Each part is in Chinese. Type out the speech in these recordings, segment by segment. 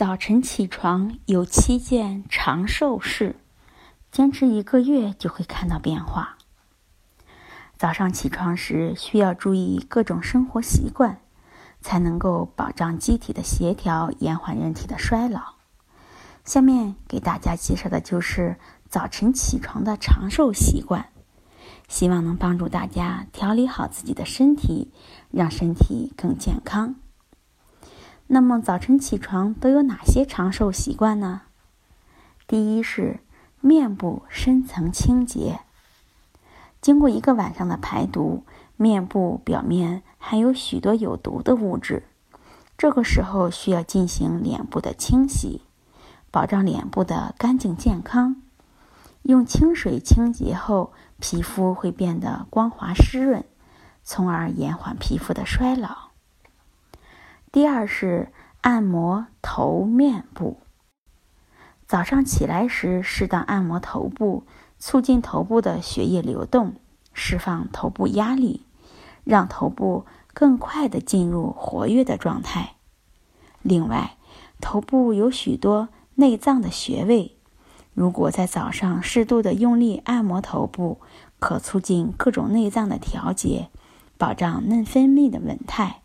早晨起床有七件长寿事，坚持一个月就会看到变化。早上起床时需要注意各种生活习惯，才能够保障机体的协调，延缓人体的衰老。下面给大家介绍的就是早晨起床的长寿习惯，希望能帮助大家调理好自己的身体，让身体更健康。那么早晨起床都有哪些长寿习惯呢？第一是面部深层清洁。经过一个晚上的排毒，面部表面含有许多有毒的物质，这个时候需要进行脸部的清洗，保障脸部的干净健康。用清水清洁后，皮肤会变得光滑湿润，从而延缓皮肤的衰老。第二是按摩头面部。早上起来时，适当按摩头部，促进头部的血液流动，释放头部压力，让头部更快的进入活跃的状态。另外，头部有许多内脏的穴位，如果在早上适度的用力按摩头部，可促进各种内脏的调节，保障内分泌的稳态。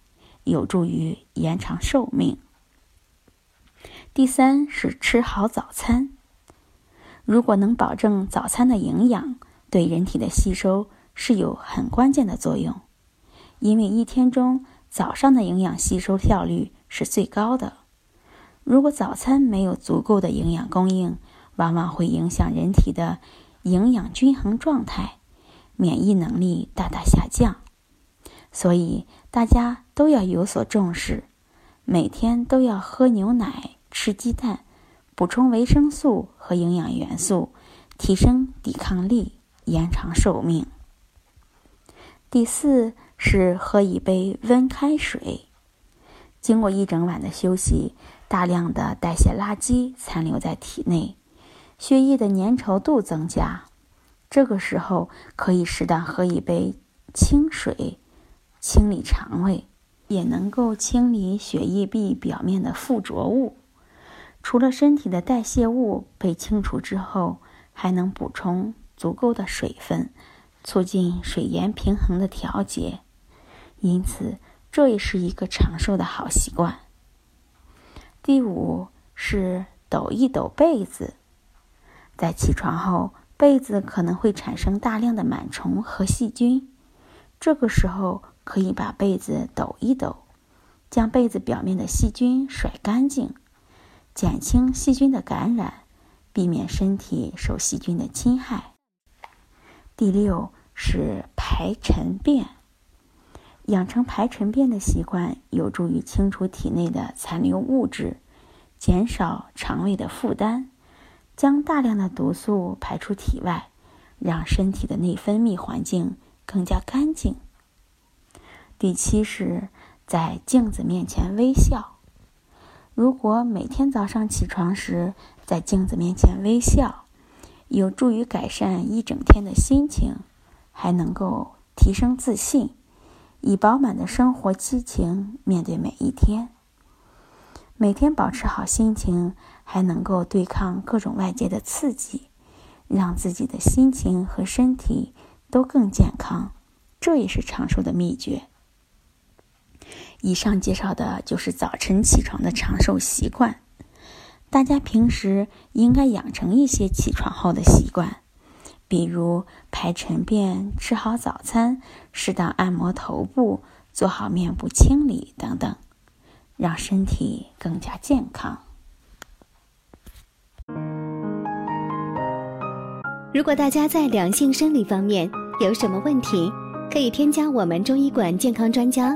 有助于延长寿命。第三是吃好早餐。如果能保证早餐的营养，对人体的吸收是有很关键的作用。因为一天中早上的营养吸收效率是最高的。如果早餐没有足够的营养供应，往往会影响人体的营养均衡状态，免疫能力大大下降。所以大家都要有所重视，每天都要喝牛奶、吃鸡蛋，补充维生素和营养元素，提升抵抗力，延长寿命。第四是喝一杯温开水。经过一整晚的休息，大量的代谢垃圾残留在体内，血液的粘稠度增加，这个时候可以适当喝一杯清水。清理肠胃，也能够清理血液壁表面的附着物。除了身体的代谢物被清除之后，还能补充足够的水分，促进水盐平衡的调节。因此，这也是一个长寿的好习惯。第五是抖一抖被子。在起床后，被子可能会产生大量的螨虫和细菌，这个时候。可以把被子抖一抖，将被子表面的细菌甩干净，减轻细菌的感染，避免身体受细菌的侵害。第六是排尘便，养成排尘便的习惯，有助于清除体内的残留物质，减少肠胃的负担，将大量的毒素排出体外，让身体的内分泌环境更加干净。第七是，在镜子面前微笑。如果每天早上起床时在镜子面前微笑，有助于改善一整天的心情，还能够提升自信，以饱满的生活激情面对每一天。每天保持好心情，还能够对抗各种外界的刺激，让自己的心情和身体都更健康。这也是长寿的秘诀。以上介绍的就是早晨起床的长寿习惯，大家平时应该养成一些起床后的习惯，比如排晨便、吃好早餐、适当按摩头部、做好面部清理等等，让身体更加健康。如果大家在两性生理方面有什么问题，可以添加我们中医馆健康专家。